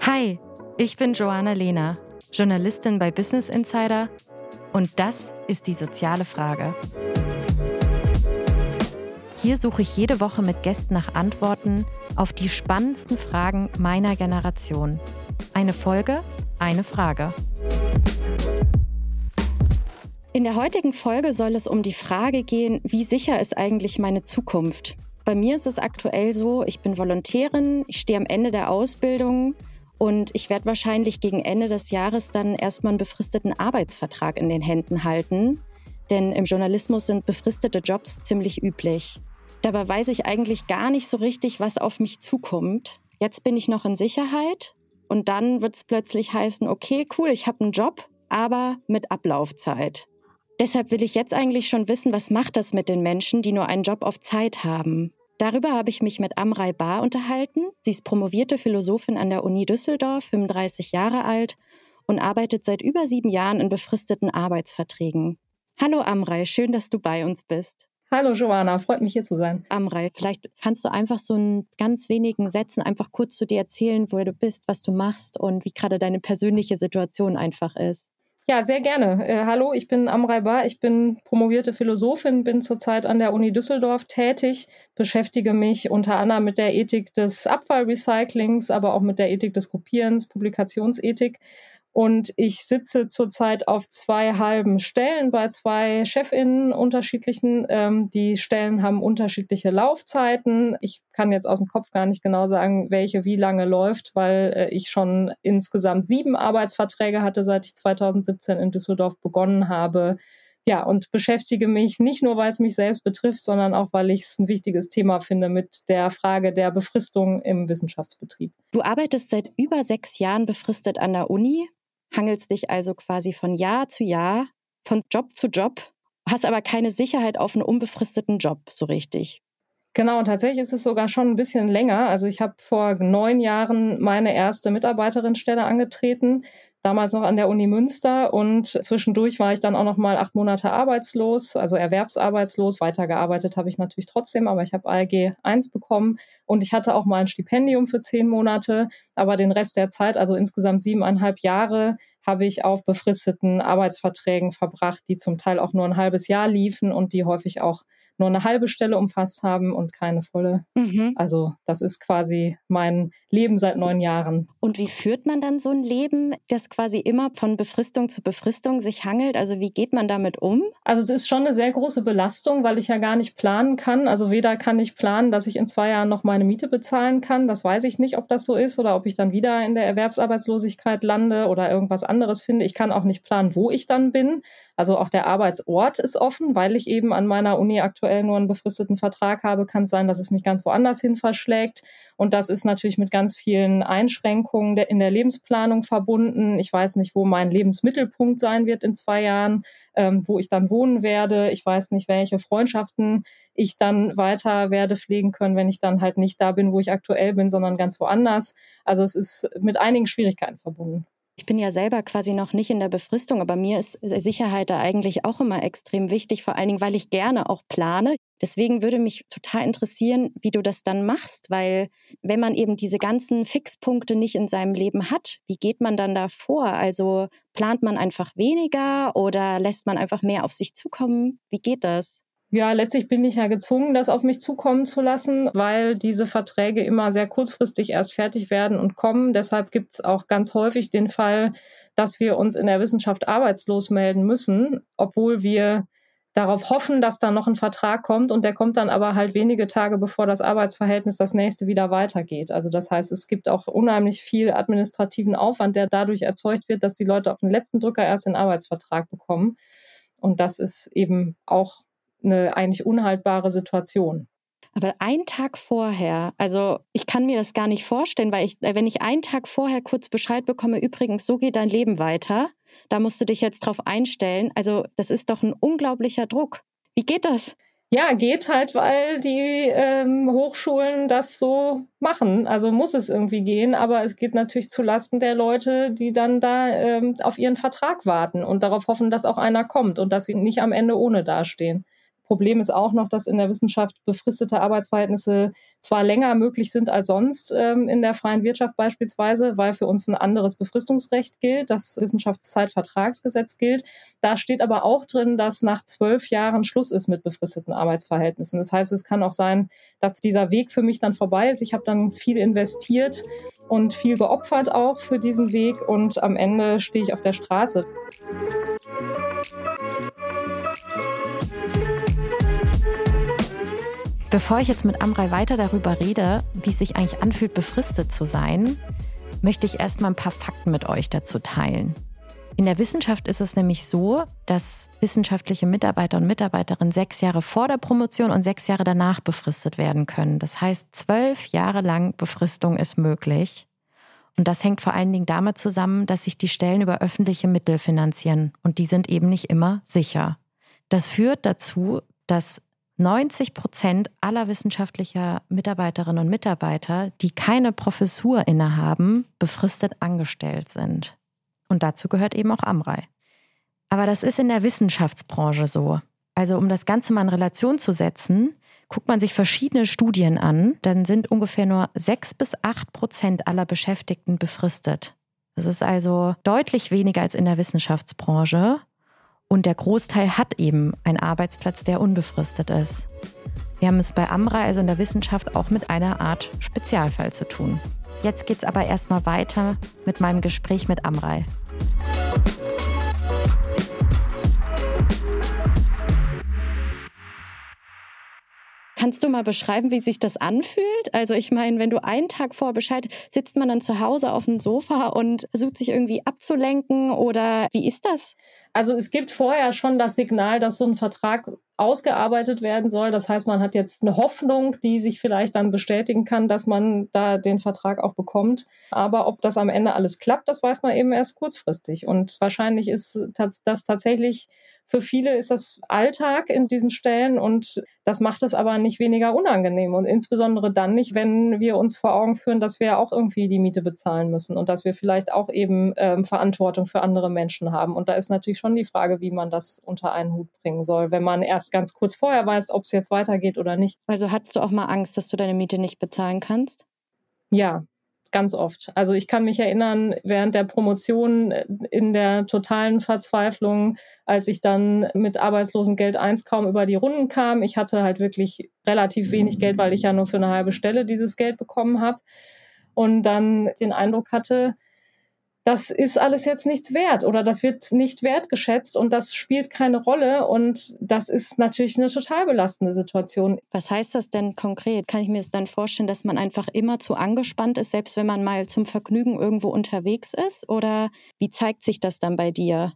Hi, ich bin Joanna Lehner, Journalistin bei Business Insider und das ist die soziale Frage. Hier suche ich jede Woche mit Gästen nach Antworten auf die spannendsten Fragen meiner Generation. Eine Folge, eine Frage. In der heutigen Folge soll es um die Frage gehen, wie sicher ist eigentlich meine Zukunft? Bei mir ist es aktuell so, ich bin Volontärin, ich stehe am Ende der Ausbildung und ich werde wahrscheinlich gegen Ende des Jahres dann erstmal einen befristeten Arbeitsvertrag in den Händen halten. Denn im Journalismus sind befristete Jobs ziemlich üblich. Dabei weiß ich eigentlich gar nicht so richtig, was auf mich zukommt. Jetzt bin ich noch in Sicherheit und dann wird es plötzlich heißen, okay, cool, ich habe einen Job, aber mit Ablaufzeit. Deshalb will ich jetzt eigentlich schon wissen, was macht das mit den Menschen, die nur einen Job auf Zeit haben. Darüber habe ich mich mit Amrei Bar unterhalten. Sie ist promovierte Philosophin an der Uni Düsseldorf, 35 Jahre alt und arbeitet seit über sieben Jahren in befristeten Arbeitsverträgen. Hallo Amrei, schön, dass du bei uns bist. Hallo Joanna, freut mich hier zu sein. Amrei, vielleicht kannst du einfach so in ganz wenigen Sätzen einfach kurz zu dir erzählen, wo du bist, was du machst und wie gerade deine persönliche Situation einfach ist. Ja, sehr gerne. Äh, hallo, ich bin Amrei Bar, ich bin promovierte Philosophin, bin zurzeit an der Uni Düsseldorf tätig, beschäftige mich unter anderem mit der Ethik des Abfallrecyclings, aber auch mit der Ethik des Kopierens, Publikationsethik und ich sitze zurzeit auf zwei halben Stellen bei zwei Chefinnen unterschiedlichen. Ähm, die Stellen haben unterschiedliche Laufzeiten. Ich kann jetzt aus dem Kopf gar nicht genau sagen, welche wie lange läuft, weil äh, ich schon insgesamt sieben Arbeitsverträge hatte, seit ich 2017 in Düsseldorf begonnen habe. Ja, und beschäftige mich nicht nur, weil es mich selbst betrifft, sondern auch, weil ich es ein wichtiges Thema finde mit der Frage der Befristung im Wissenschaftsbetrieb. Du arbeitest seit über sechs Jahren befristet an der Uni hangelst dich also quasi von Jahr zu Jahr, von Job zu Job, hast aber keine Sicherheit auf einen unbefristeten Job so richtig. Genau, und tatsächlich ist es sogar schon ein bisschen länger. Also ich habe vor neun Jahren meine erste Mitarbeiterinnenstelle angetreten, damals noch an der Uni Münster und zwischendurch war ich dann auch noch mal acht Monate arbeitslos, also erwerbsarbeitslos. Weitergearbeitet habe ich natürlich trotzdem, aber ich habe ALG 1 bekommen und ich hatte auch mal ein Stipendium für zehn Monate, aber den Rest der Zeit, also insgesamt siebeneinhalb Jahre, habe ich auf befristeten Arbeitsverträgen verbracht, die zum Teil auch nur ein halbes Jahr liefen und die häufig auch nur eine halbe Stelle umfasst haben und keine volle. Mhm. Also das ist quasi mein Leben seit neun Jahren. Und wie führt man dann so ein Leben, das quasi immer von Befristung zu Befristung sich hangelt? Also wie geht man damit um? Also es ist schon eine sehr große Belastung, weil ich ja gar nicht planen kann. Also weder kann ich planen, dass ich in zwei Jahren noch meine Miete bezahlen kann. Das weiß ich nicht, ob das so ist oder ob ich dann wieder in der Erwerbsarbeitslosigkeit lande oder irgendwas anderes finde. Ich kann auch nicht planen, wo ich dann bin. Also auch der Arbeitsort ist offen, weil ich eben an meiner Uni aktuell nur einen befristeten Vertrag habe, kann es sein, dass es mich ganz woanders hin verschlägt. Und das ist natürlich mit ganz vielen Einschränkungen in der Lebensplanung verbunden. Ich weiß nicht, wo mein Lebensmittelpunkt sein wird in zwei Jahren, ähm, wo ich dann wohnen werde. Ich weiß nicht, welche Freundschaften ich dann weiter werde pflegen können, wenn ich dann halt nicht da bin, wo ich aktuell bin, sondern ganz woanders. Also es ist mit einigen Schwierigkeiten verbunden. Ich bin ja selber quasi noch nicht in der Befristung, aber mir ist Sicherheit da eigentlich auch immer extrem wichtig, vor allen Dingen, weil ich gerne auch plane. Deswegen würde mich total interessieren, wie du das dann machst, weil wenn man eben diese ganzen Fixpunkte nicht in seinem Leben hat, wie geht man dann da vor? Also plant man einfach weniger oder lässt man einfach mehr auf sich zukommen? Wie geht das? Ja, letztlich bin ich ja gezwungen, das auf mich zukommen zu lassen, weil diese Verträge immer sehr kurzfristig erst fertig werden und kommen. Deshalb gibt es auch ganz häufig den Fall, dass wir uns in der Wissenschaft arbeitslos melden müssen, obwohl wir darauf hoffen, dass da noch ein Vertrag kommt und der kommt dann aber halt wenige Tage bevor das Arbeitsverhältnis das nächste wieder weitergeht. Also das heißt, es gibt auch unheimlich viel administrativen Aufwand, der dadurch erzeugt wird, dass die Leute auf den letzten Drücker erst den Arbeitsvertrag bekommen. Und das ist eben auch eine eigentlich unhaltbare Situation. Aber einen Tag vorher, also ich kann mir das gar nicht vorstellen, weil ich, äh, wenn ich einen Tag vorher kurz Bescheid bekomme, übrigens, so geht dein Leben weiter, da musst du dich jetzt drauf einstellen. Also das ist doch ein unglaublicher Druck. Wie geht das? Ja, geht halt, weil die ähm, Hochschulen das so machen. Also muss es irgendwie gehen, aber es geht natürlich zu Lasten der Leute, die dann da ähm, auf ihren Vertrag warten und darauf hoffen, dass auch einer kommt und dass sie nicht am Ende ohne dastehen. Problem ist auch noch, dass in der Wissenschaft befristete Arbeitsverhältnisse zwar länger möglich sind als sonst ähm, in der freien Wirtschaft beispielsweise, weil für uns ein anderes Befristungsrecht gilt, das Wissenschaftszeitvertragsgesetz gilt. Da steht aber auch drin, dass nach zwölf Jahren Schluss ist mit befristeten Arbeitsverhältnissen. Das heißt, es kann auch sein, dass dieser Weg für mich dann vorbei ist. Ich habe dann viel investiert und viel geopfert auch für diesen Weg und am Ende stehe ich auf der Straße. Bevor ich jetzt mit Amrei weiter darüber rede, wie es sich eigentlich anfühlt, befristet zu sein, möchte ich erstmal ein paar Fakten mit euch dazu teilen. In der Wissenschaft ist es nämlich so, dass wissenschaftliche Mitarbeiter und Mitarbeiterinnen sechs Jahre vor der Promotion und sechs Jahre danach befristet werden können. Das heißt, zwölf Jahre lang Befristung ist möglich. Und das hängt vor allen Dingen damit zusammen, dass sich die Stellen über öffentliche Mittel finanzieren und die sind eben nicht immer sicher. Das führt dazu, dass 90 Prozent aller wissenschaftlicher Mitarbeiterinnen und Mitarbeiter, die keine Professur innehaben, befristet angestellt sind. Und dazu gehört eben auch Amrei. Aber das ist in der Wissenschaftsbranche so. Also um das Ganze mal in Relation zu setzen, guckt man sich verschiedene Studien an, dann sind ungefähr nur 6 bis 8 Prozent aller Beschäftigten befristet. Das ist also deutlich weniger als in der Wissenschaftsbranche. Und der Großteil hat eben einen Arbeitsplatz, der unbefristet ist. Wir haben es bei Amra, also in der Wissenschaft, auch mit einer Art Spezialfall zu tun. Jetzt geht es aber erstmal weiter mit meinem Gespräch mit Amrei. Kannst du mal beschreiben, wie sich das anfühlt? Also ich meine, wenn du einen Tag vor Bescheid sitzt man dann zu Hause auf dem Sofa und versucht sich irgendwie abzulenken oder wie ist das? Also es gibt vorher schon das Signal, dass so ein Vertrag ausgearbeitet werden soll. Das heißt, man hat jetzt eine Hoffnung, die sich vielleicht dann bestätigen kann, dass man da den Vertrag auch bekommt. Aber ob das am Ende alles klappt, das weiß man eben erst kurzfristig. Und wahrscheinlich ist das tatsächlich für viele ist das Alltag in diesen Stellen und das macht es aber nicht weniger unangenehm und insbesondere dann nicht, wenn wir uns vor Augen führen, dass wir auch irgendwie die Miete bezahlen müssen und dass wir vielleicht auch eben ähm, Verantwortung für andere Menschen haben. Und da ist natürlich schon die Frage, wie man das unter einen Hut bringen soll, wenn man erst ganz kurz vorher weiß, ob es jetzt weitergeht oder nicht. Also hattest du auch mal Angst, dass du deine Miete nicht bezahlen kannst? Ja, ganz oft. Also ich kann mich erinnern, während der Promotion in der totalen Verzweiflung, als ich dann mit Arbeitslosengeld 1 kaum über die Runden kam. Ich hatte halt wirklich relativ wenig Geld, weil ich ja nur für eine halbe Stelle dieses Geld bekommen habe. Und dann den Eindruck hatte, das ist alles jetzt nichts wert oder das wird nicht wertgeschätzt und das spielt keine Rolle und das ist natürlich eine total belastende Situation. Was heißt das denn konkret? Kann ich mir das dann vorstellen, dass man einfach immer zu angespannt ist, selbst wenn man mal zum Vergnügen irgendwo unterwegs ist? Oder wie zeigt sich das dann bei dir?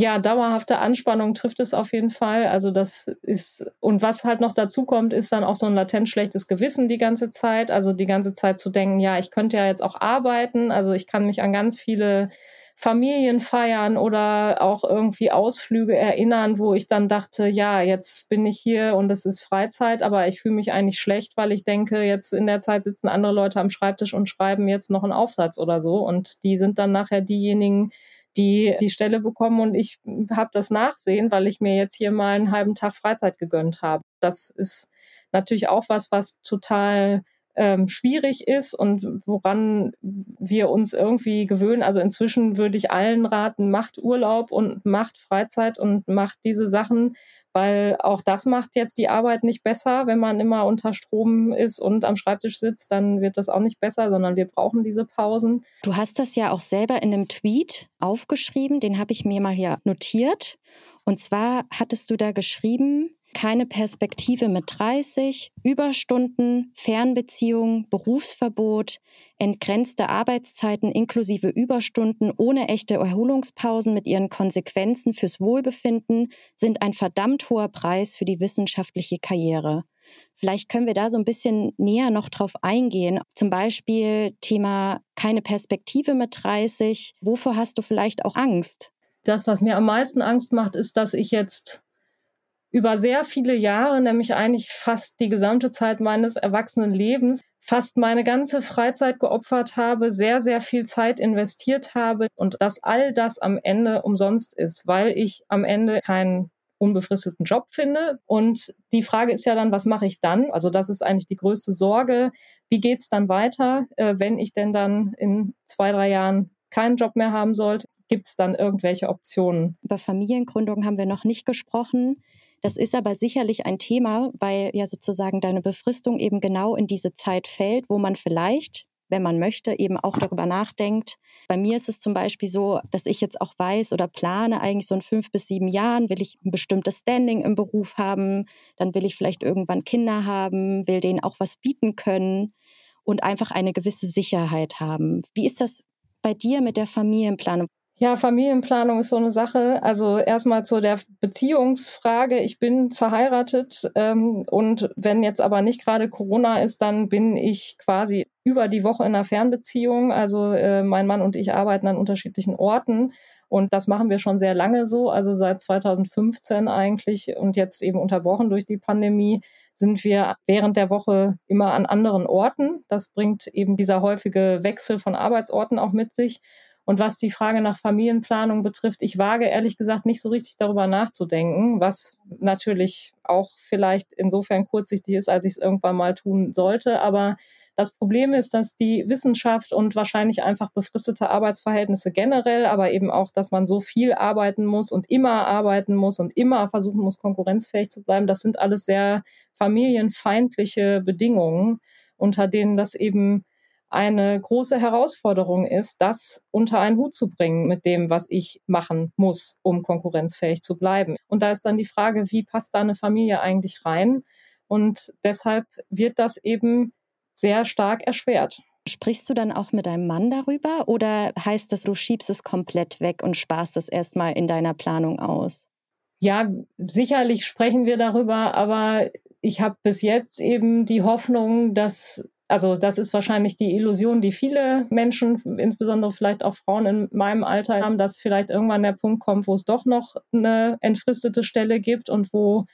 Ja, dauerhafte Anspannung trifft es auf jeden Fall. Also das ist, und was halt noch dazu kommt, ist dann auch so ein latent schlechtes Gewissen die ganze Zeit. Also die ganze Zeit zu denken, ja, ich könnte ja jetzt auch arbeiten. Also ich kann mich an ganz viele Familienfeiern oder auch irgendwie Ausflüge erinnern, wo ich dann dachte, ja, jetzt bin ich hier und es ist Freizeit, aber ich fühle mich eigentlich schlecht, weil ich denke, jetzt in der Zeit sitzen andere Leute am Schreibtisch und schreiben jetzt noch einen Aufsatz oder so. Und die sind dann nachher diejenigen, die die Stelle bekommen und ich habe das Nachsehen, weil ich mir jetzt hier mal einen halben Tag Freizeit gegönnt habe. Das ist natürlich auch was, was total ähm, schwierig ist und woran wir uns irgendwie gewöhnen. Also inzwischen würde ich allen raten, macht Urlaub und macht Freizeit und macht diese Sachen, weil auch das macht jetzt die Arbeit nicht besser. Wenn man immer unter Strom ist und am Schreibtisch sitzt, dann wird das auch nicht besser, sondern wir brauchen diese Pausen. Du hast das ja auch selber in einem Tweet aufgeschrieben, den habe ich mir mal hier notiert. Und zwar hattest du da geschrieben, keine Perspektive mit 30, Überstunden, Fernbeziehungen, Berufsverbot, entgrenzte Arbeitszeiten inklusive Überstunden ohne echte Erholungspausen mit ihren Konsequenzen fürs Wohlbefinden sind ein verdammt hoher Preis für die wissenschaftliche Karriere. Vielleicht können wir da so ein bisschen näher noch drauf eingehen. Zum Beispiel Thema keine Perspektive mit 30. Wovor hast du vielleicht auch Angst? Das, was mir am meisten Angst macht, ist, dass ich jetzt über sehr viele Jahre, nämlich eigentlich fast die gesamte Zeit meines erwachsenen Lebens, fast meine ganze Freizeit geopfert habe, sehr, sehr viel Zeit investiert habe und dass all das am Ende umsonst ist, weil ich am Ende keinen unbefristeten Job finde. Und die Frage ist ja dann, was mache ich dann? Also das ist eigentlich die größte Sorge. Wie geht's dann weiter, äh, wenn ich denn dann in zwei, drei Jahren keinen Job mehr haben sollte? Gibt es dann irgendwelche Optionen? Über Familiengründung haben wir noch nicht gesprochen. Das ist aber sicherlich ein Thema, weil ja sozusagen deine Befristung eben genau in diese Zeit fällt, wo man vielleicht wenn man möchte, eben auch darüber nachdenkt. Bei mir ist es zum Beispiel so, dass ich jetzt auch weiß oder plane, eigentlich so in fünf bis sieben Jahren will ich ein bestimmtes Standing im Beruf haben, dann will ich vielleicht irgendwann Kinder haben, will denen auch was bieten können und einfach eine gewisse Sicherheit haben. Wie ist das bei dir mit der Familienplanung? Ja, Familienplanung ist so eine Sache. Also erstmal zu der Beziehungsfrage. Ich bin verheiratet ähm, und wenn jetzt aber nicht gerade Corona ist, dann bin ich quasi über die Woche in einer Fernbeziehung. Also äh, mein Mann und ich arbeiten an unterschiedlichen Orten und das machen wir schon sehr lange so. Also seit 2015 eigentlich und jetzt eben unterbrochen durch die Pandemie sind wir während der Woche immer an anderen Orten. Das bringt eben dieser häufige Wechsel von Arbeitsorten auch mit sich. Und was die Frage nach Familienplanung betrifft, ich wage ehrlich gesagt nicht so richtig darüber nachzudenken, was natürlich auch vielleicht insofern kurzsichtig ist, als ich es irgendwann mal tun sollte. Aber das Problem ist, dass die Wissenschaft und wahrscheinlich einfach befristete Arbeitsverhältnisse generell, aber eben auch, dass man so viel arbeiten muss und immer arbeiten muss und immer versuchen muss, konkurrenzfähig zu bleiben, das sind alles sehr familienfeindliche Bedingungen, unter denen das eben eine große Herausforderung ist, das unter einen Hut zu bringen mit dem, was ich machen muss, um konkurrenzfähig zu bleiben. Und da ist dann die Frage, wie passt da eine Familie eigentlich rein? Und deshalb wird das eben sehr stark erschwert. Sprichst du dann auch mit deinem Mann darüber oder heißt das, du schiebst es komplett weg und sparst es erstmal in deiner Planung aus? Ja, sicherlich sprechen wir darüber, aber ich habe bis jetzt eben die Hoffnung, dass also das ist wahrscheinlich die Illusion, die viele Menschen, insbesondere vielleicht auch Frauen in meinem Alter haben, dass vielleicht irgendwann der Punkt kommt, wo es doch noch eine entfristete Stelle gibt und wo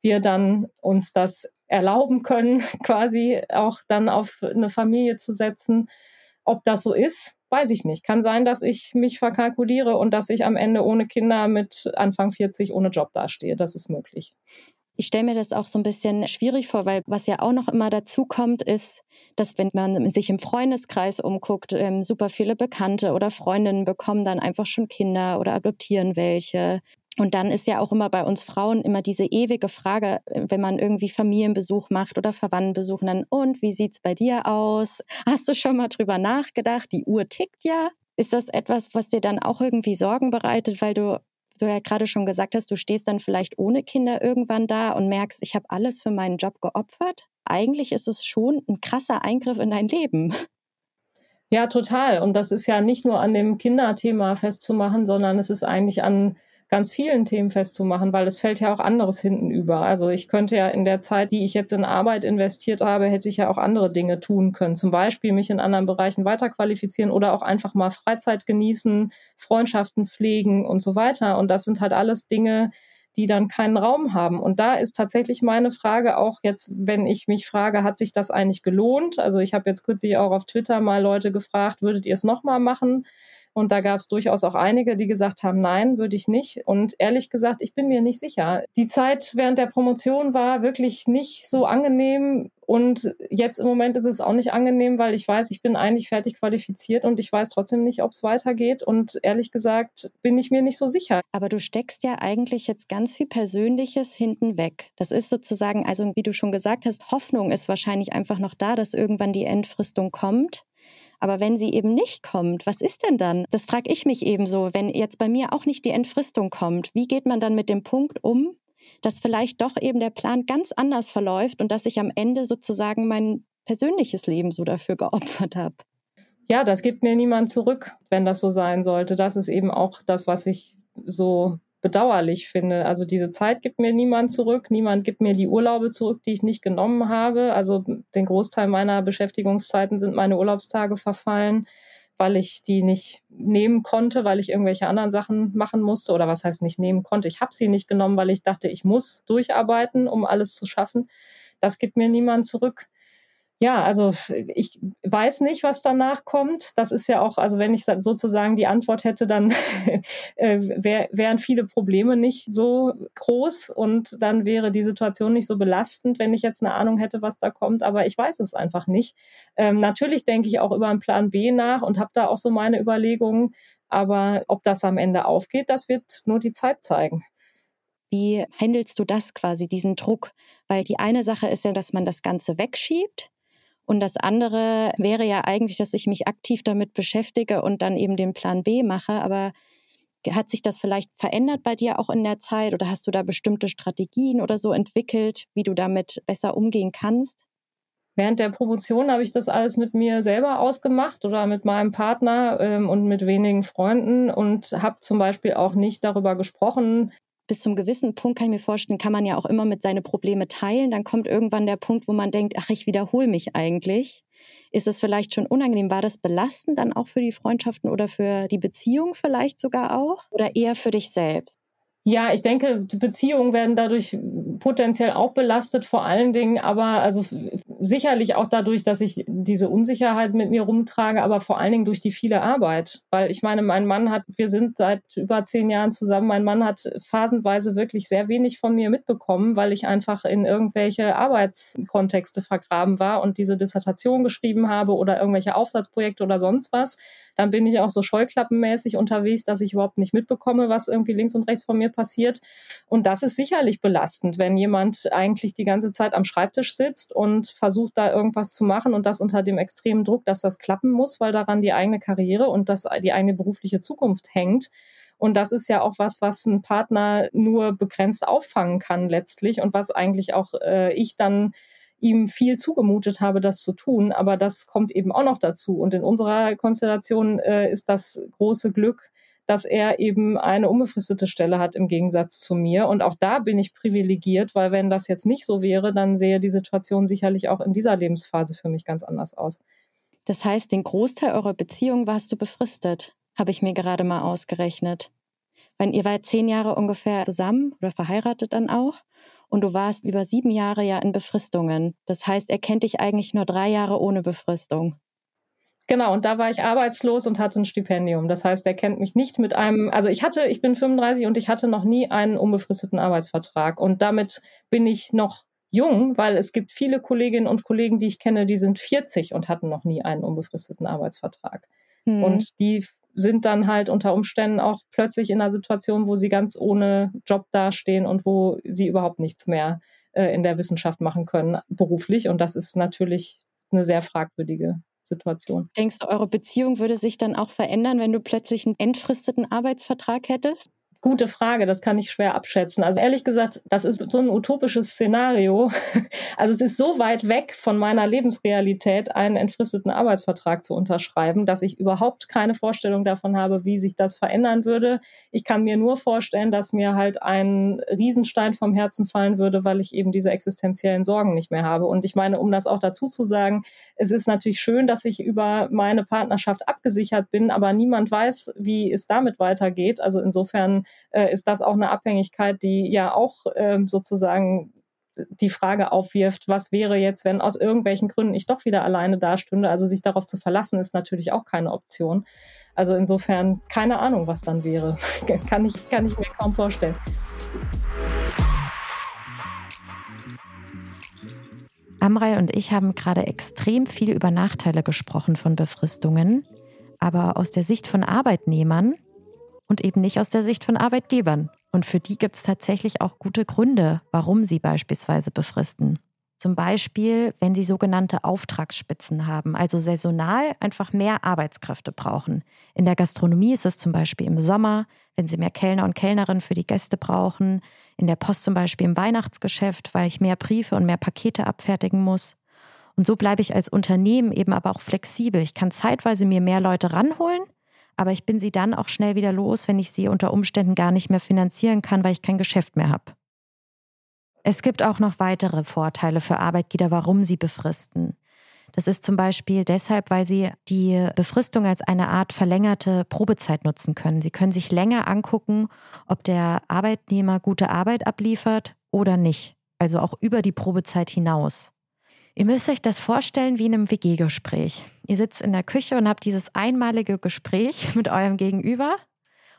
wir dann uns das erlauben können, quasi auch dann auf eine Familie zu setzen. Ob das so ist, weiß ich nicht. Kann sein, dass ich mich verkalkuliere und dass ich am Ende ohne Kinder mit Anfang 40 ohne Job dastehe. Das ist möglich. Ich stelle mir das auch so ein bisschen schwierig vor, weil was ja auch noch immer dazu kommt, ist, dass wenn man sich im Freundeskreis umguckt, ähm, super viele Bekannte oder Freundinnen bekommen dann einfach schon Kinder oder adoptieren welche. Und dann ist ja auch immer bei uns Frauen immer diese ewige Frage, äh, wenn man irgendwie Familienbesuch macht oder Verwandtenbesuch, dann, und wie sieht's bei dir aus? Hast du schon mal drüber nachgedacht? Die Uhr tickt ja. Ist das etwas, was dir dann auch irgendwie Sorgen bereitet, weil du du ja gerade schon gesagt hast, du stehst dann vielleicht ohne Kinder irgendwann da und merkst, ich habe alles für meinen Job geopfert. Eigentlich ist es schon ein krasser Eingriff in dein Leben. Ja, total. Und das ist ja nicht nur an dem Kinderthema festzumachen, sondern es ist eigentlich an ganz vielen Themen festzumachen, weil es fällt ja auch anderes hinten über. Also ich könnte ja in der Zeit, die ich jetzt in Arbeit investiert habe, hätte ich ja auch andere Dinge tun können. Zum Beispiel mich in anderen Bereichen weiterqualifizieren oder auch einfach mal Freizeit genießen, Freundschaften pflegen und so weiter. Und das sind halt alles Dinge, die dann keinen Raum haben. Und da ist tatsächlich meine Frage auch jetzt, wenn ich mich frage, hat sich das eigentlich gelohnt? Also ich habe jetzt kürzlich auch auf Twitter mal Leute gefragt, würdet ihr es nochmal machen? Und da gab es durchaus auch einige, die gesagt haben, nein, würde ich nicht. Und ehrlich gesagt, ich bin mir nicht sicher. Die Zeit während der Promotion war wirklich nicht so angenehm. Und jetzt im Moment ist es auch nicht angenehm, weil ich weiß, ich bin eigentlich fertig qualifiziert und ich weiß trotzdem nicht, ob es weitergeht. Und ehrlich gesagt bin ich mir nicht so sicher. Aber du steckst ja eigentlich jetzt ganz viel Persönliches hinten weg. Das ist sozusagen, also wie du schon gesagt hast, Hoffnung ist wahrscheinlich einfach noch da, dass irgendwann die Entfristung kommt. Aber wenn sie eben nicht kommt, was ist denn dann? Das frage ich mich eben so, wenn jetzt bei mir auch nicht die Entfristung kommt, wie geht man dann mit dem Punkt um, dass vielleicht doch eben der Plan ganz anders verläuft und dass ich am Ende sozusagen mein persönliches Leben so dafür geopfert habe? Ja, das gibt mir niemand zurück, wenn das so sein sollte. Das ist eben auch das, was ich so bedauerlich finde. Also diese Zeit gibt mir niemand zurück, niemand gibt mir die Urlaube zurück, die ich nicht genommen habe. Also den Großteil meiner Beschäftigungszeiten sind meine Urlaubstage verfallen, weil ich die nicht nehmen konnte, weil ich irgendwelche anderen Sachen machen musste oder was heißt nicht nehmen konnte. Ich habe sie nicht genommen, weil ich dachte, ich muss durcharbeiten, um alles zu schaffen. Das gibt mir niemand zurück. Ja, also ich weiß nicht, was danach kommt. Das ist ja auch, also wenn ich sozusagen die Antwort hätte, dann äh, wär, wären viele Probleme nicht so groß und dann wäre die Situation nicht so belastend, wenn ich jetzt eine Ahnung hätte, was da kommt. Aber ich weiß es einfach nicht. Ähm, natürlich denke ich auch über einen Plan B nach und habe da auch so meine Überlegungen. Aber ob das am Ende aufgeht, das wird nur die Zeit zeigen. Wie handelst du das quasi, diesen Druck? Weil die eine Sache ist ja, dass man das Ganze wegschiebt. Und das andere wäre ja eigentlich, dass ich mich aktiv damit beschäftige und dann eben den Plan B mache. Aber hat sich das vielleicht verändert bei dir auch in der Zeit oder hast du da bestimmte Strategien oder so entwickelt, wie du damit besser umgehen kannst? Während der Promotion habe ich das alles mit mir selber ausgemacht oder mit meinem Partner ähm, und mit wenigen Freunden und habe zum Beispiel auch nicht darüber gesprochen, bis zum gewissen Punkt kann ich mir vorstellen, kann man ja auch immer mit seine Probleme teilen. Dann kommt irgendwann der Punkt, wo man denkt, ach, ich wiederhole mich eigentlich. Ist es vielleicht schon unangenehm? War das belastend dann auch für die Freundschaften oder für die Beziehung vielleicht sogar auch? Oder eher für dich selbst? Ja, ich denke, Beziehungen werden dadurch potenziell auch belastet, vor allen Dingen, aber also sicherlich auch dadurch, dass ich diese Unsicherheit mit mir rumtrage, aber vor allen Dingen durch die viele Arbeit. Weil ich meine, mein Mann hat, wir sind seit über zehn Jahren zusammen, mein Mann hat phasenweise wirklich sehr wenig von mir mitbekommen, weil ich einfach in irgendwelche Arbeitskontexte vergraben war und diese Dissertation geschrieben habe oder irgendwelche Aufsatzprojekte oder sonst was. Dann bin ich auch so scheuklappenmäßig unterwegs, dass ich überhaupt nicht mitbekomme, was irgendwie links und rechts von mir passiert. Und das ist sicherlich belastend, wenn jemand eigentlich die ganze Zeit am Schreibtisch sitzt und versucht da irgendwas zu machen und das unter dem extremen Druck, dass das klappen muss, weil daran die eigene Karriere und das, die eigene berufliche Zukunft hängt. Und das ist ja auch was, was ein Partner nur begrenzt auffangen kann letztlich und was eigentlich auch äh, ich dann ihm viel zugemutet habe, das zu tun. Aber das kommt eben auch noch dazu. Und in unserer Konstellation äh, ist das große Glück, dass er eben eine unbefristete Stelle hat im Gegensatz zu mir. Und auch da bin ich privilegiert, weil wenn das jetzt nicht so wäre, dann sähe die Situation sicherlich auch in dieser Lebensphase für mich ganz anders aus. Das heißt, den Großteil eurer Beziehung warst du befristet, habe ich mir gerade mal ausgerechnet. Weil ihr wart zehn Jahre ungefähr zusammen oder verheiratet dann auch. Und du warst über sieben Jahre ja in Befristungen. Das heißt, er kennt dich eigentlich nur drei Jahre ohne Befristung. Genau, und da war ich arbeitslos und hatte ein Stipendium. Das heißt, er kennt mich nicht mit einem, also ich hatte, ich bin 35 und ich hatte noch nie einen unbefristeten Arbeitsvertrag. Und damit bin ich noch jung, weil es gibt viele Kolleginnen und Kollegen, die ich kenne, die sind 40 und hatten noch nie einen unbefristeten Arbeitsvertrag. Mhm. Und die sind dann halt unter Umständen auch plötzlich in einer Situation, wo sie ganz ohne Job dastehen und wo sie überhaupt nichts mehr äh, in der Wissenschaft machen können, beruflich. Und das ist natürlich eine sehr fragwürdige Situation. Denkst du, eure Beziehung würde sich dann auch verändern, wenn du plötzlich einen entfristeten Arbeitsvertrag hättest? Gute Frage, das kann ich schwer abschätzen. Also ehrlich gesagt, das ist so ein utopisches Szenario. Also es ist so weit weg von meiner Lebensrealität, einen entfristeten Arbeitsvertrag zu unterschreiben, dass ich überhaupt keine Vorstellung davon habe, wie sich das verändern würde. Ich kann mir nur vorstellen, dass mir halt ein Riesenstein vom Herzen fallen würde, weil ich eben diese existenziellen Sorgen nicht mehr habe. Und ich meine, um das auch dazu zu sagen, es ist natürlich schön, dass ich über meine Partnerschaft abgesichert bin, aber niemand weiß, wie es damit weitergeht. Also insofern äh, ist das auch eine Abhängigkeit, die ja auch äh, sozusagen die Frage aufwirft, was wäre jetzt, wenn aus irgendwelchen Gründen ich doch wieder alleine dastünde. Also sich darauf zu verlassen, ist natürlich auch keine Option. Also insofern keine Ahnung, was dann wäre. kann, ich, kann ich mir kaum vorstellen. Amrei und ich haben gerade extrem viel über Nachteile gesprochen von Befristungen. Aber aus der Sicht von Arbeitnehmern und eben nicht aus der Sicht von Arbeitgebern. Und für die gibt es tatsächlich auch gute Gründe, warum sie beispielsweise befristen. Zum Beispiel, wenn sie sogenannte Auftragsspitzen haben, also saisonal einfach mehr Arbeitskräfte brauchen. In der Gastronomie ist es zum Beispiel im Sommer, wenn sie mehr Kellner und Kellnerinnen für die Gäste brauchen. In der Post zum Beispiel im Weihnachtsgeschäft, weil ich mehr Briefe und mehr Pakete abfertigen muss. Und so bleibe ich als Unternehmen eben aber auch flexibel. Ich kann zeitweise mir mehr Leute ranholen aber ich bin sie dann auch schnell wieder los, wenn ich sie unter Umständen gar nicht mehr finanzieren kann, weil ich kein Geschäft mehr habe. Es gibt auch noch weitere Vorteile für Arbeitgeber, warum sie befristen. Das ist zum Beispiel deshalb, weil sie die Befristung als eine Art verlängerte Probezeit nutzen können. Sie können sich länger angucken, ob der Arbeitnehmer gute Arbeit abliefert oder nicht. Also auch über die Probezeit hinaus. Ihr müsst euch das vorstellen wie in einem WG-Gespräch. Ihr sitzt in der Küche und habt dieses einmalige Gespräch mit eurem Gegenüber.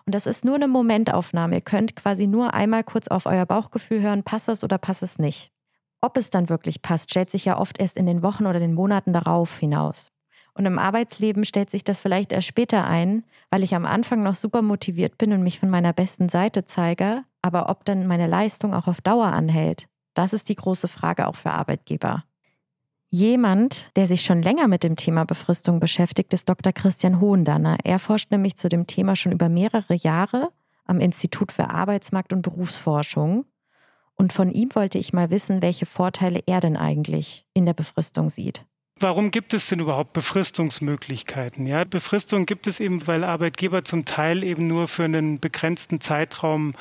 Und das ist nur eine Momentaufnahme. Ihr könnt quasi nur einmal kurz auf euer Bauchgefühl hören, passt es oder passt es nicht. Ob es dann wirklich passt, stellt sich ja oft erst in den Wochen oder den Monaten darauf hinaus. Und im Arbeitsleben stellt sich das vielleicht erst später ein, weil ich am Anfang noch super motiviert bin und mich von meiner besten Seite zeige. Aber ob dann meine Leistung auch auf Dauer anhält, das ist die große Frage auch für Arbeitgeber. Jemand, der sich schon länger mit dem Thema Befristung beschäftigt, ist Dr. Christian Hohendanner. Er forscht nämlich zu dem Thema schon über mehrere Jahre am Institut für Arbeitsmarkt und Berufsforschung. Und von ihm wollte ich mal wissen, welche Vorteile er denn eigentlich in der Befristung sieht. Warum gibt es denn überhaupt Befristungsmöglichkeiten? Ja, Befristung gibt es eben, weil Arbeitgeber zum Teil eben nur für einen begrenzten Zeitraum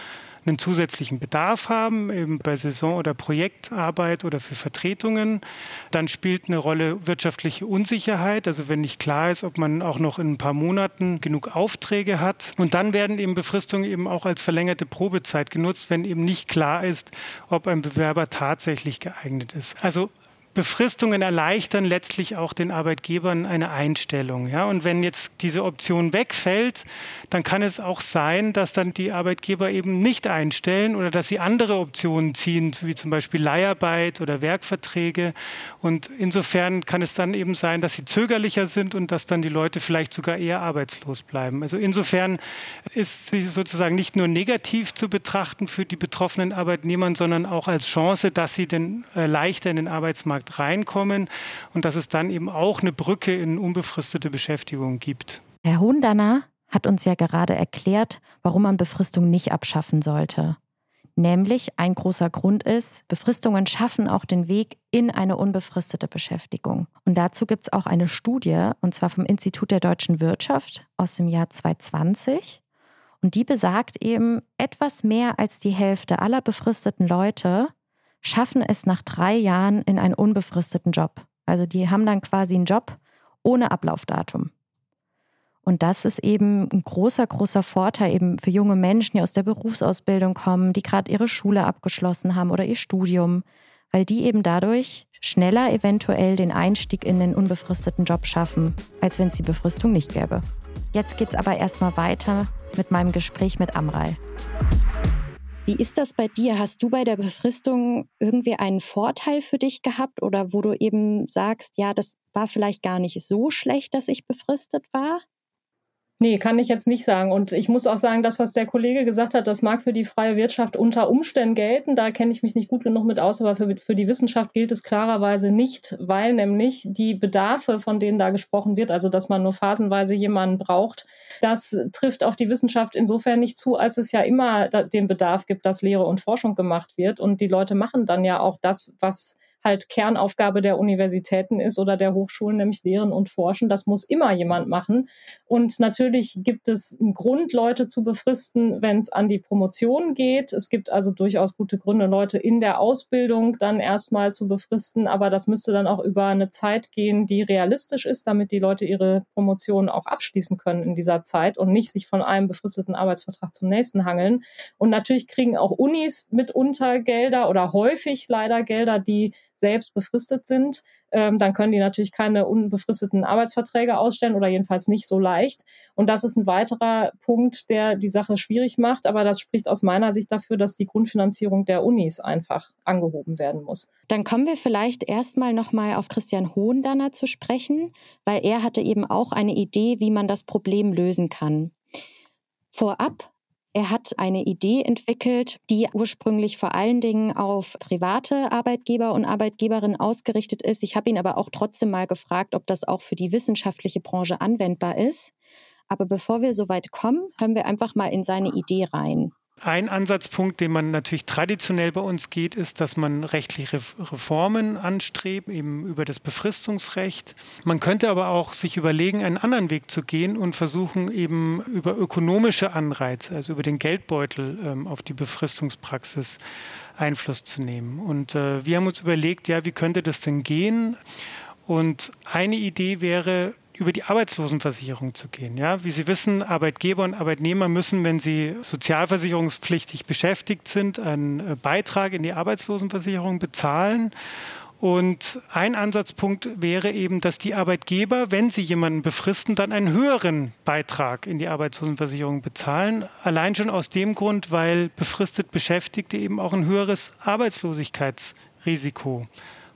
einen zusätzlichen Bedarf haben, eben bei Saison- oder Projektarbeit oder für Vertretungen. Dann spielt eine Rolle wirtschaftliche Unsicherheit, also wenn nicht klar ist, ob man auch noch in ein paar Monaten genug Aufträge hat. Und dann werden eben Befristungen eben auch als verlängerte Probezeit genutzt, wenn eben nicht klar ist, ob ein Bewerber tatsächlich geeignet ist. Also Befristungen erleichtern letztlich auch den Arbeitgebern eine Einstellung. Ja? Und wenn jetzt diese Option wegfällt, dann kann es auch sein, dass dann die Arbeitgeber eben nicht einstellen oder dass sie andere Optionen ziehen, wie zum Beispiel Leiharbeit oder Werkverträge. Und insofern kann es dann eben sein, dass sie zögerlicher sind und dass dann die Leute vielleicht sogar eher arbeitslos bleiben. Also insofern ist sie sozusagen nicht nur negativ zu betrachten für die betroffenen Arbeitnehmer, sondern auch als Chance, dass sie denn äh, leichter in den Arbeitsmarkt reinkommen und dass es dann eben auch eine Brücke in unbefristete Beschäftigung gibt. Herr Hundaner hat uns ja gerade erklärt, warum man Befristung nicht abschaffen sollte. Nämlich ein großer Grund ist, Befristungen schaffen auch den Weg in eine unbefristete Beschäftigung. Und dazu gibt es auch eine Studie, und zwar vom Institut der deutschen Wirtschaft aus dem Jahr 2020. Und die besagt eben, etwas mehr als die Hälfte aller befristeten Leute schaffen es nach drei Jahren in einen unbefristeten Job. Also die haben dann quasi einen Job ohne Ablaufdatum. Und das ist eben ein großer, großer Vorteil eben für junge Menschen, die aus der Berufsausbildung kommen, die gerade ihre Schule abgeschlossen haben oder ihr Studium, weil die eben dadurch schneller eventuell den Einstieg in den unbefristeten Job schaffen, als wenn es die Befristung nicht gäbe. Jetzt geht es aber erstmal weiter mit meinem Gespräch mit Amrei. Wie ist das bei dir? Hast du bei der Befristung irgendwie einen Vorteil für dich gehabt oder wo du eben sagst, ja, das war vielleicht gar nicht so schlecht, dass ich befristet war? Nee, kann ich jetzt nicht sagen. Und ich muss auch sagen, das, was der Kollege gesagt hat, das mag für die freie Wirtschaft unter Umständen gelten. Da kenne ich mich nicht gut genug mit aus, aber für, für die Wissenschaft gilt es klarerweise nicht, weil nämlich die Bedarfe, von denen da gesprochen wird, also dass man nur phasenweise jemanden braucht, das trifft auf die Wissenschaft insofern nicht zu, als es ja immer den Bedarf gibt, dass Lehre und Forschung gemacht wird. Und die Leute machen dann ja auch das, was halt Kernaufgabe der Universitäten ist oder der Hochschulen, nämlich Lehren und Forschen. Das muss immer jemand machen. Und natürlich gibt es einen Grund, Leute zu befristen, wenn es an die Promotion geht. Es gibt also durchaus gute Gründe, Leute in der Ausbildung dann erstmal zu befristen. Aber das müsste dann auch über eine Zeit gehen, die realistisch ist, damit die Leute ihre Promotion auch abschließen können in dieser Zeit und nicht sich von einem befristeten Arbeitsvertrag zum nächsten hangeln. Und natürlich kriegen auch Unis mitunter Gelder oder häufig leider Gelder, die selbst befristet sind, ähm, dann können die natürlich keine unbefristeten Arbeitsverträge ausstellen oder jedenfalls nicht so leicht. Und das ist ein weiterer Punkt, der die Sache schwierig macht. Aber das spricht aus meiner Sicht dafür, dass die Grundfinanzierung der Unis einfach angehoben werden muss. Dann kommen wir vielleicht erstmal nochmal auf Christian Hohendanner zu sprechen, weil er hatte eben auch eine Idee, wie man das Problem lösen kann. Vorab er hat eine Idee entwickelt, die ursprünglich vor allen Dingen auf private Arbeitgeber und Arbeitgeberinnen ausgerichtet ist. Ich habe ihn aber auch trotzdem mal gefragt, ob das auch für die wissenschaftliche Branche anwendbar ist. Aber bevor wir so weit kommen, hören wir einfach mal in seine Idee rein. Ein Ansatzpunkt, den man natürlich traditionell bei uns geht, ist, dass man rechtliche Reformen anstrebt, eben über das Befristungsrecht. Man könnte aber auch sich überlegen, einen anderen Weg zu gehen und versuchen, eben über ökonomische Anreize, also über den Geldbeutel ähm, auf die Befristungspraxis Einfluss zu nehmen. Und äh, wir haben uns überlegt, ja, wie könnte das denn gehen? Und eine Idee wäre, über die Arbeitslosenversicherung zu gehen. Ja, wie Sie wissen, Arbeitgeber und Arbeitnehmer müssen, wenn sie sozialversicherungspflichtig beschäftigt sind, einen äh, Beitrag in die Arbeitslosenversicherung bezahlen. Und ein Ansatzpunkt wäre eben, dass die Arbeitgeber, wenn sie jemanden befristen, dann einen höheren Beitrag in die Arbeitslosenversicherung bezahlen. Allein schon aus dem Grund, weil befristet Beschäftigte eben auch ein höheres Arbeitslosigkeitsrisiko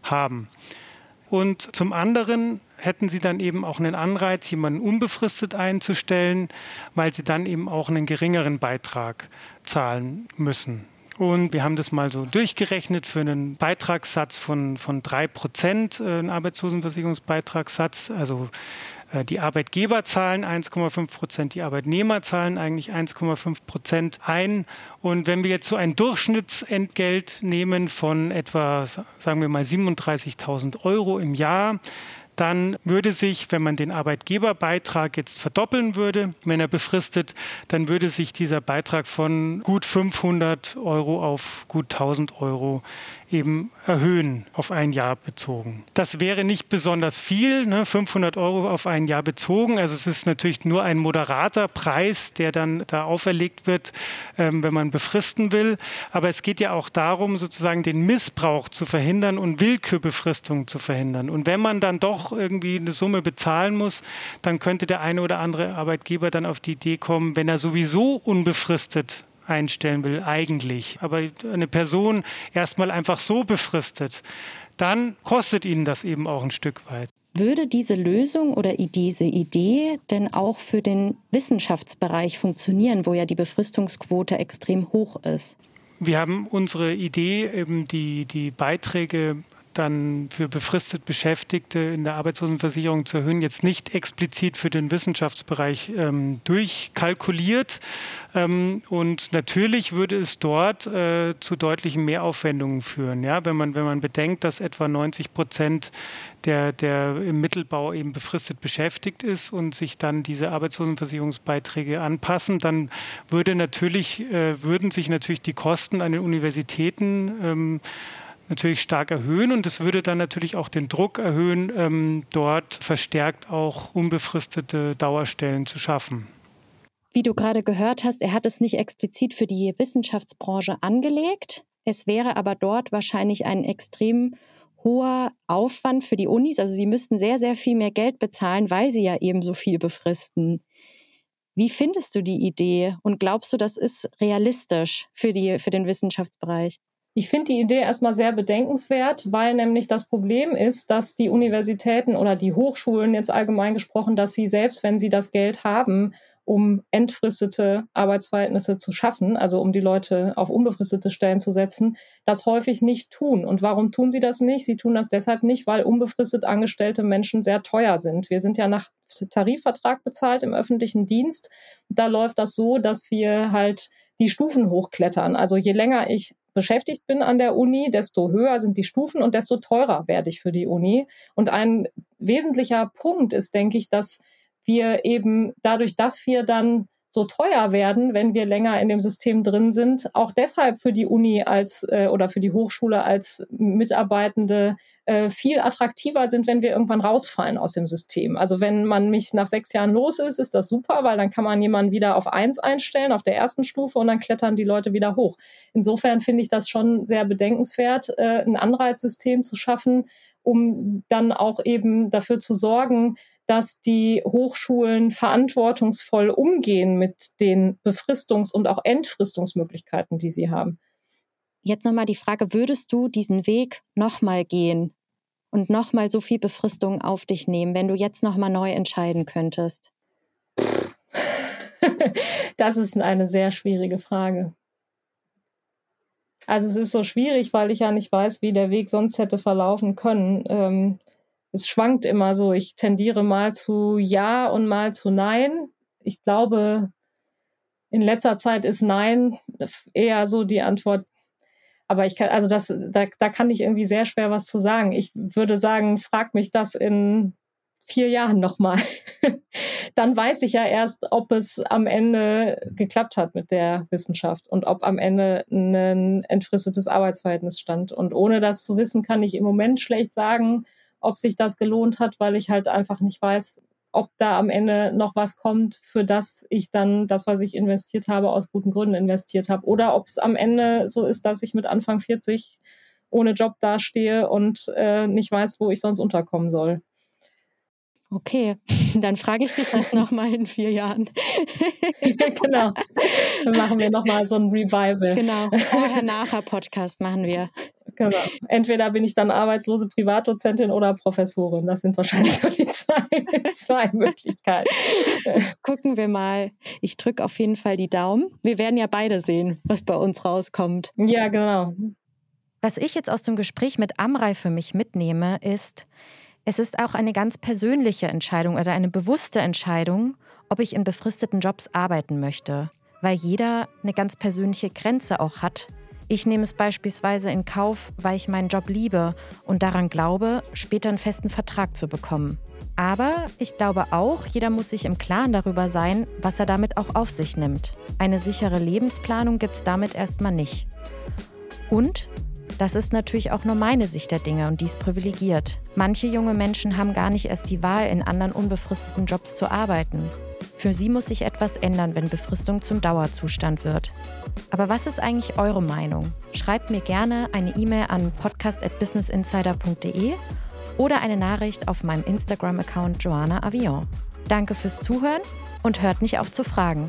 haben. Und zum anderen hätten sie dann eben auch einen Anreiz, jemanden unbefristet einzustellen, weil sie dann eben auch einen geringeren Beitrag zahlen müssen. Und wir haben das mal so durchgerechnet für einen Beitragssatz von, von 3 Prozent, äh, einen Arbeitslosenversicherungsbeitragssatz. Also äh, die Arbeitgeber zahlen 1,5 Prozent, die Arbeitnehmer zahlen eigentlich 1,5 Prozent ein. Und wenn wir jetzt so ein Durchschnittsentgelt nehmen von etwa, sagen wir mal, 37.000 Euro im Jahr, dann würde sich, wenn man den Arbeitgeberbeitrag jetzt verdoppeln würde, wenn er befristet, dann würde sich dieser Beitrag von gut 500 Euro auf gut 1000 Euro eben erhöhen auf ein Jahr bezogen. Das wäre nicht besonders viel, ne? 500 Euro auf ein Jahr bezogen. Also es ist natürlich nur ein moderater Preis, der dann da auferlegt wird, ähm, wenn man befristen will. Aber es geht ja auch darum, sozusagen den Missbrauch zu verhindern und Willkürbefristungen zu verhindern. Und wenn man dann doch irgendwie eine Summe bezahlen muss, dann könnte der eine oder andere Arbeitgeber dann auf die Idee kommen, wenn er sowieso unbefristet einstellen will, eigentlich. Aber eine Person erstmal einfach so befristet, dann kostet ihnen das eben auch ein Stück weit. Würde diese Lösung oder diese Idee denn auch für den Wissenschaftsbereich funktionieren, wo ja die Befristungsquote extrem hoch ist? Wir haben unsere Idee, eben die, die Beiträge dann für befristet Beschäftigte in der Arbeitslosenversicherung zu erhöhen, jetzt nicht explizit für den Wissenschaftsbereich ähm, durchkalkuliert. Ähm, und natürlich würde es dort äh, zu deutlichen Mehraufwendungen führen. Ja? Wenn, man, wenn man bedenkt, dass etwa 90 Prozent der, der im Mittelbau eben befristet beschäftigt ist und sich dann diese Arbeitslosenversicherungsbeiträge anpassen, dann würde natürlich, äh, würden sich natürlich die Kosten an den Universitäten ähm, natürlich stark erhöhen und es würde dann natürlich auch den Druck erhöhen, ähm, dort verstärkt auch unbefristete Dauerstellen zu schaffen. Wie du gerade gehört hast, er hat es nicht explizit für die Wissenschaftsbranche angelegt. Es wäre aber dort wahrscheinlich ein extrem hoher Aufwand für die Unis. Also sie müssten sehr, sehr viel mehr Geld bezahlen, weil sie ja eben so viel befristen. Wie findest du die Idee und glaubst du, das ist realistisch für, die, für den Wissenschaftsbereich? Ich finde die Idee erstmal sehr bedenkenswert, weil nämlich das Problem ist, dass die Universitäten oder die Hochschulen jetzt allgemein gesprochen, dass sie selbst, wenn sie das Geld haben, um entfristete Arbeitsverhältnisse zu schaffen, also um die Leute auf unbefristete Stellen zu setzen, das häufig nicht tun. Und warum tun sie das nicht? Sie tun das deshalb nicht, weil unbefristet angestellte Menschen sehr teuer sind. Wir sind ja nach Tarifvertrag bezahlt im öffentlichen Dienst. Da läuft das so, dass wir halt die Stufen hochklettern. Also je länger ich beschäftigt bin an der Uni, desto höher sind die Stufen und desto teurer werde ich für die Uni. Und ein wesentlicher Punkt ist, denke ich, dass wir eben dadurch, dass wir dann so teuer werden, wenn wir länger in dem System drin sind, auch deshalb für die Uni als äh, oder für die Hochschule als Mitarbeitende äh, viel attraktiver sind, wenn wir irgendwann rausfallen aus dem System. Also wenn man mich nach sechs Jahren los ist, ist das super, weil dann kann man jemanden wieder auf eins einstellen, auf der ersten Stufe und dann klettern die Leute wieder hoch. Insofern finde ich das schon sehr bedenkenswert, äh, ein Anreizsystem zu schaffen, um dann auch eben dafür zu sorgen, dass die Hochschulen verantwortungsvoll umgehen mit den Befristungs- und auch Entfristungsmöglichkeiten, die sie haben. Jetzt nochmal die Frage, würdest du diesen Weg nochmal gehen und nochmal so viel Befristung auf dich nehmen, wenn du jetzt nochmal neu entscheiden könntest? das ist eine sehr schwierige Frage. Also es ist so schwierig, weil ich ja nicht weiß, wie der Weg sonst hätte verlaufen können. Ähm, es schwankt immer so. Ich tendiere mal zu Ja und mal zu Nein. Ich glaube, in letzter Zeit ist Nein eher so die Antwort. Aber ich kann, also das, da, da kann ich irgendwie sehr schwer was zu sagen. Ich würde sagen, frag mich das in vier Jahren nochmal. Dann weiß ich ja erst, ob es am Ende geklappt hat mit der Wissenschaft und ob am Ende ein entfristetes Arbeitsverhältnis stand. Und ohne das zu wissen, kann ich im Moment schlecht sagen, ob sich das gelohnt hat, weil ich halt einfach nicht weiß, ob da am Ende noch was kommt, für das ich dann das, was ich investiert habe, aus guten Gründen investiert habe. Oder ob es am Ende so ist, dass ich mit Anfang 40 ohne Job dastehe und äh, nicht weiß, wo ich sonst unterkommen soll. Okay, dann frage ich dich das nochmal in vier Jahren. genau. Dann machen wir nochmal so ein Revival. Genau. Vorher-Nachher-Podcast machen wir. Genau. Entweder bin ich dann arbeitslose Privatdozentin oder Professorin. Das sind wahrscheinlich die zwei, zwei Möglichkeiten. Gucken wir mal. Ich drücke auf jeden Fall die Daumen. Wir werden ja beide sehen, was bei uns rauskommt. Ja, genau. Was ich jetzt aus dem Gespräch mit Amrei für mich mitnehme, ist, es ist auch eine ganz persönliche Entscheidung oder eine bewusste Entscheidung, ob ich in befristeten Jobs arbeiten möchte, weil jeder eine ganz persönliche Grenze auch hat. Ich nehme es beispielsweise in Kauf, weil ich meinen Job liebe und daran glaube, später einen festen Vertrag zu bekommen. Aber ich glaube auch, jeder muss sich im Klaren darüber sein, was er damit auch auf sich nimmt. Eine sichere Lebensplanung gibt es damit erstmal nicht. Und das ist natürlich auch nur meine Sicht der Dinge und dies privilegiert. Manche junge Menschen haben gar nicht erst die Wahl, in anderen unbefristeten Jobs zu arbeiten. Für sie muss sich etwas ändern, wenn Befristung zum Dauerzustand wird. Aber was ist eigentlich eure Meinung? Schreibt mir gerne eine E-Mail an podcast.businessinsider.de oder eine Nachricht auf meinem Instagram-Account Joanna Avion. Danke fürs Zuhören und hört nicht auf zu fragen.